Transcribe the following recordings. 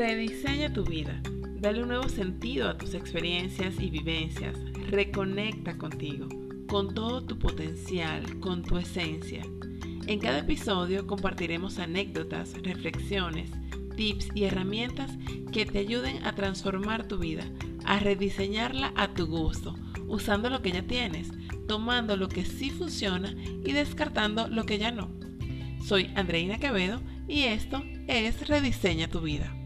Rediseña tu vida. Dale un nuevo sentido a tus experiencias y vivencias. Reconecta contigo, con todo tu potencial, con tu esencia. En cada episodio compartiremos anécdotas, reflexiones, tips y herramientas que te ayuden a transformar tu vida, a rediseñarla a tu gusto, usando lo que ya tienes, tomando lo que sí funciona y descartando lo que ya no. Soy Andreina Quevedo y esto es Rediseña tu vida.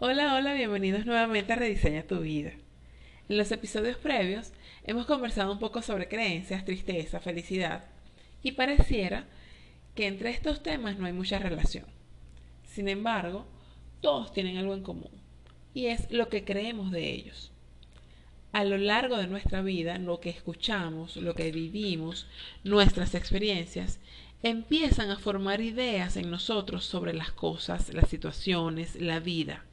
Hola, hola, bienvenidos nuevamente a Rediseña tu vida. En los episodios previos hemos conversado un poco sobre creencias, tristeza, felicidad y pareciera que entre estos temas no hay mucha relación. Sin embargo, todos tienen algo en común y es lo que creemos de ellos. A lo largo de nuestra vida, lo que escuchamos, lo que vivimos, nuestras experiencias, empiezan a formar ideas en nosotros sobre las cosas, las situaciones, la vida.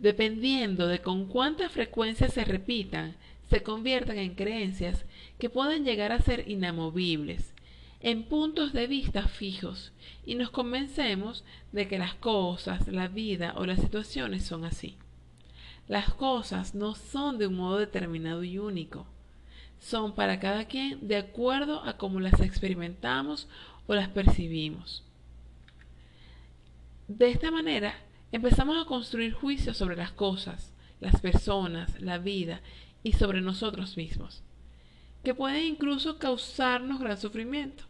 Dependiendo de con cuánta frecuencia se repitan, se convierten en creencias que pueden llegar a ser inamovibles, en puntos de vista fijos, y nos convencemos de que las cosas, la vida o las situaciones son así. Las cosas no son de un modo determinado y único. Son para cada quien de acuerdo a cómo las experimentamos o las percibimos. De esta manera, empezamos a construir juicios sobre las cosas, las personas, la vida y sobre nosotros mismos, que pueden incluso causarnos gran sufrimiento.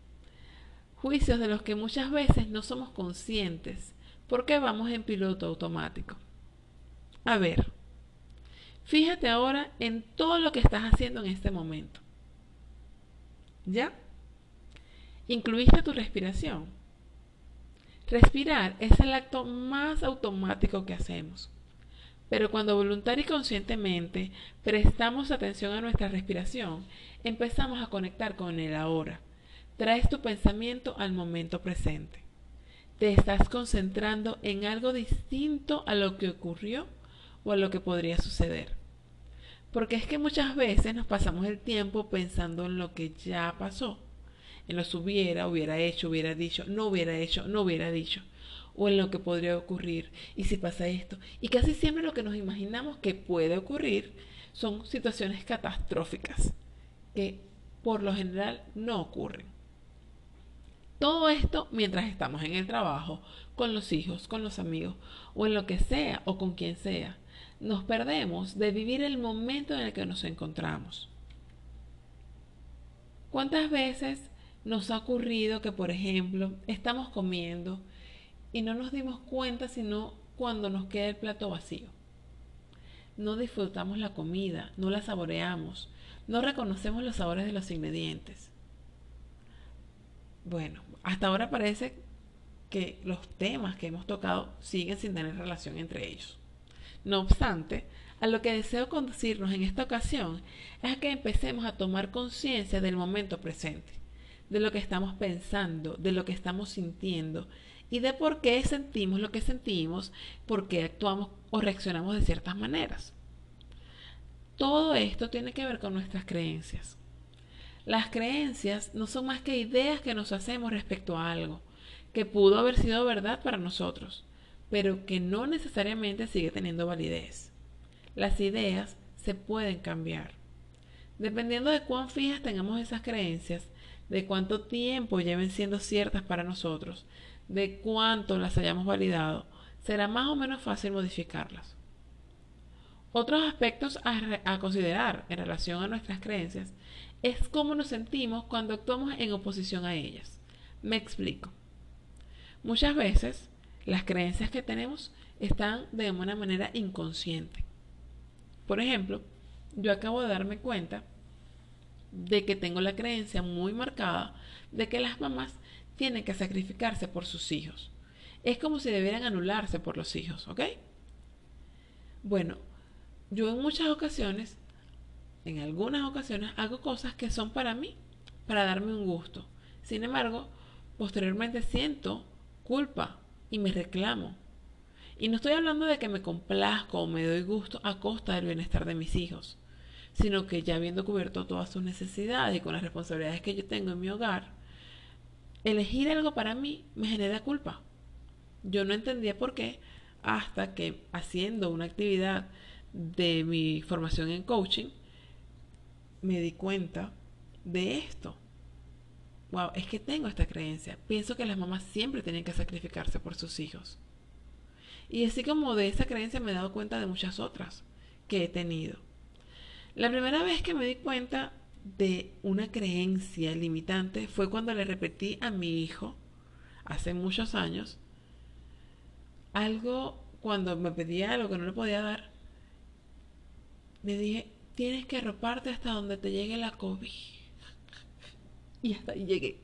Juicios de los que muchas veces no somos conscientes porque vamos en piloto automático. A ver, fíjate ahora en todo lo que estás haciendo en este momento. ¿Ya? ¿Incluiste tu respiración? Respirar es el acto más automático que hacemos. Pero cuando voluntaria y conscientemente prestamos atención a nuestra respiración, empezamos a conectar con el ahora. Traes tu pensamiento al momento presente. Te estás concentrando en algo distinto a lo que ocurrió o a lo que podría suceder. Porque es que muchas veces nos pasamos el tiempo pensando en lo que ya pasó en los hubiera, hubiera hecho, hubiera dicho, no hubiera hecho, no hubiera dicho, o en lo que podría ocurrir, y si pasa esto. Y casi siempre lo que nos imaginamos que puede ocurrir son situaciones catastróficas, que por lo general no ocurren. Todo esto mientras estamos en el trabajo, con los hijos, con los amigos, o en lo que sea, o con quien sea. Nos perdemos de vivir el momento en el que nos encontramos. ¿Cuántas veces nos ha ocurrido que, por ejemplo, estamos comiendo y no nos dimos cuenta sino cuando nos queda el plato vacío. No disfrutamos la comida, no la saboreamos, no reconocemos los sabores de los ingredientes. Bueno, hasta ahora parece que los temas que hemos tocado siguen sin tener relación entre ellos. No obstante, a lo que deseo conducirnos en esta ocasión es a que empecemos a tomar conciencia del momento presente de lo que estamos pensando, de lo que estamos sintiendo y de por qué sentimos lo que sentimos, por qué actuamos o reaccionamos de ciertas maneras. Todo esto tiene que ver con nuestras creencias. Las creencias no son más que ideas que nos hacemos respecto a algo, que pudo haber sido verdad para nosotros, pero que no necesariamente sigue teniendo validez. Las ideas se pueden cambiar. Dependiendo de cuán fijas tengamos esas creencias, de cuánto tiempo lleven siendo ciertas para nosotros, de cuánto las hayamos validado, será más o menos fácil modificarlas. Otros aspectos a, considerar en relación a nuestras creencias es cómo nos sentimos cuando actuamos en oposición a ellas. Me explico. Muchas veces las creencias que tenemos están de una manera inconsciente. Por ejemplo, yo acabo de darme cuenta de que tengo la creencia muy marcada de que las mamás tienen que sacrificarse por sus hijos. Es como si debieran anularse por los hijos, ¿ok? Bueno, yo en muchas ocasiones, en algunas ocasiones, hago cosas que son para mí, para darme un gusto. Sin embargo, posteriormente siento culpa y me reclamo. Y no estoy hablando de que me complazco o me doy gusto a costa del bienestar de mis hijos sino que ya habiendo cubierto todas sus necesidades y con las responsabilidades que yo tengo en mi hogar, elegir algo para mí me genera culpa. Yo no entendía por qué hasta que haciendo una actividad de mi formación en coaching, me di cuenta de esto. Wow, es que tengo esta creencia. Pienso que las mamás siempre tienen que sacrificarse por sus hijos. Y así como de esa creencia me he dado cuenta de muchas otras que he tenido. La primera vez que me di cuenta de una creencia limitante fue cuando le repetí a mi hijo, hace muchos años, algo cuando me pedía algo que no le podía dar, le dije, tienes que arroparte hasta donde te llegue la COVID. Y hasta ahí llegué.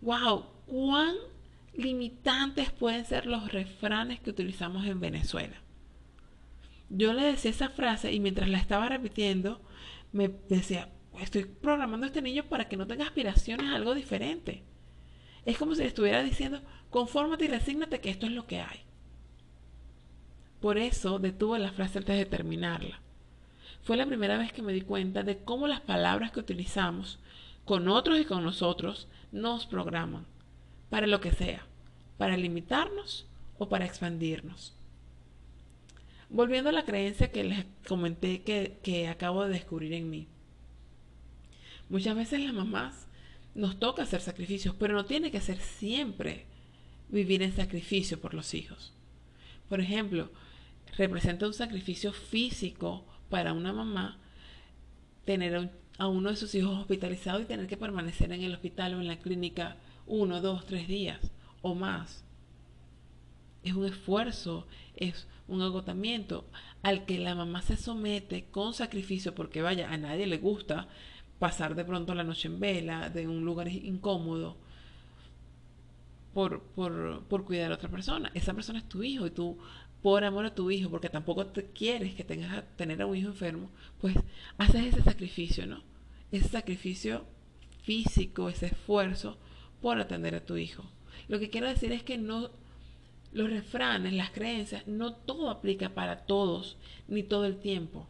¡Wow! ¿Cuán limitantes pueden ser los refranes que utilizamos en Venezuela? Yo le decía esa frase y mientras la estaba repitiendo, me decía, estoy programando a este niño para que no tenga aspiraciones a algo diferente. Es como si le estuviera diciendo, confórmate y resígnate que esto es lo que hay. Por eso detuve la frase antes de terminarla. Fue la primera vez que me di cuenta de cómo las palabras que utilizamos con otros y con nosotros nos programan, para lo que sea, para limitarnos o para expandirnos. Volviendo a la creencia que les comenté que, que acabo de descubrir en mí. Muchas veces las mamás nos toca hacer sacrificios, pero no tiene que ser siempre vivir en sacrificio por los hijos. Por ejemplo, representa un sacrificio físico para una mamá tener a uno de sus hijos hospitalizado y tener que permanecer en el hospital o en la clínica uno, dos, tres días o más. Es un esfuerzo, es un agotamiento al que la mamá se somete con sacrificio porque vaya, a nadie le gusta pasar de pronto la noche en vela, de un lugar incómodo, por, por, por cuidar a otra persona. Esa persona es tu hijo y tú, por amor a tu hijo, porque tampoco te quieres que tengas a tener a un hijo enfermo, pues haces ese sacrificio, ¿no? Ese sacrificio físico, ese esfuerzo por atender a tu hijo. Lo que quiero decir es que no los refranes, las creencias, no todo aplica para todos, ni todo el tiempo.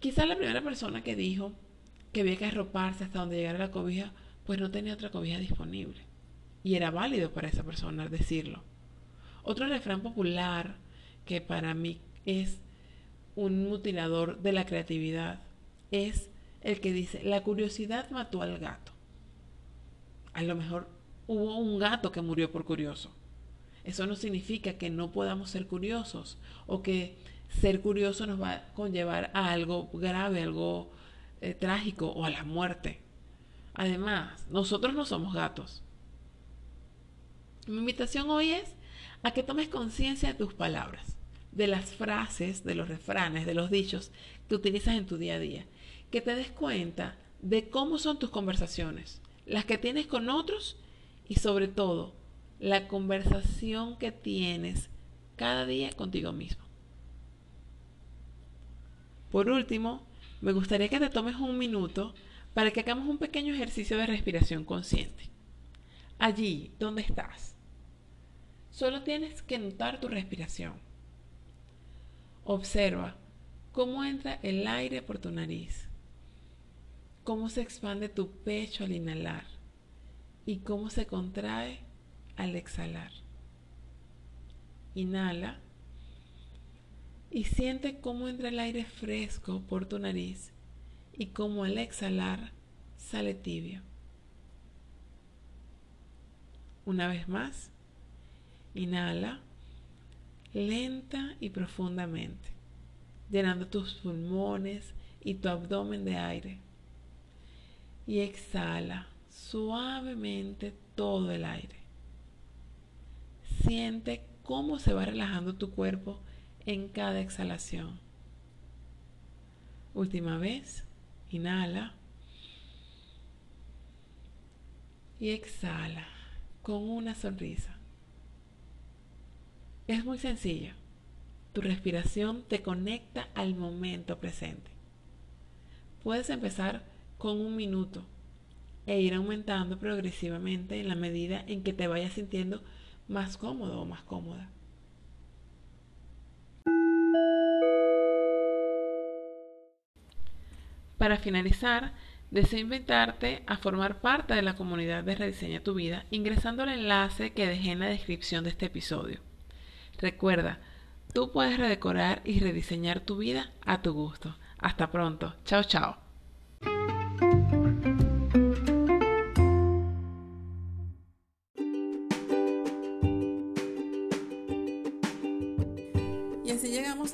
Quizás la primera persona que dijo que había que arroparse hasta donde llegara la cobija, pues no tenía otra cobija disponible. Y era válido para esa persona decirlo. Otro refrán popular que para mí es un mutilador de la creatividad es el que dice, la curiosidad mató al gato. A lo mejor hubo un gato que murió por curioso. Eso no significa que no podamos ser curiosos o que ser curioso nos va a conllevar a algo grave, algo eh, trágico o a la muerte. Además, nosotros no somos gatos. Mi invitación hoy es a que tomes conciencia de tus palabras, de las frases, de los refranes, de los dichos que utilizas en tu día a día. Que te des cuenta de cómo son tus conversaciones, las que tienes con otros y sobre todo la conversación que tienes cada día contigo mismo. Por último, me gustaría que te tomes un minuto para que hagamos un pequeño ejercicio de respiración consciente. Allí donde estás, solo tienes que notar tu respiración. Observa cómo entra el aire por tu nariz, cómo se expande tu pecho al inhalar y cómo se contrae al exhalar. Inhala y siente cómo entra el aire fresco por tu nariz y cómo al exhalar sale tibio. Una vez más, inhala lenta y profundamente, llenando tus pulmones y tu abdomen de aire. Y exhala suavemente todo el aire. Siente cómo se va relajando tu cuerpo en cada exhalación. Última vez, inhala y exhala con una sonrisa. Es muy sencillo. Tu respiración te conecta al momento presente. Puedes empezar con un minuto e ir aumentando progresivamente en la medida en que te vayas sintiendo más cómodo o más cómoda. Para finalizar, deseo invitarte a formar parte de la comunidad de Rediseña tu Vida ingresando al enlace que dejé en la descripción de este episodio. Recuerda, tú puedes redecorar y rediseñar tu vida a tu gusto. Hasta pronto. Chao, chao.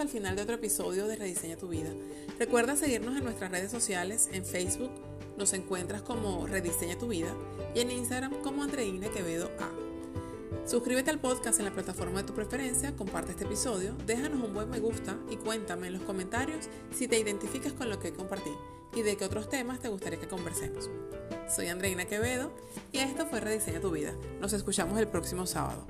Al final de otro episodio de Rediseña tu vida. Recuerda seguirnos en nuestras redes sociales, en Facebook nos encuentras como Rediseña tu vida y en Instagram como Andreina Quevedo A. Suscríbete al podcast en la plataforma de tu preferencia, comparte este episodio, déjanos un buen me gusta y cuéntame en los comentarios si te identificas con lo que compartí y de qué otros temas te gustaría que conversemos. Soy Andreina Quevedo y esto fue Rediseña tu vida. Nos escuchamos el próximo sábado.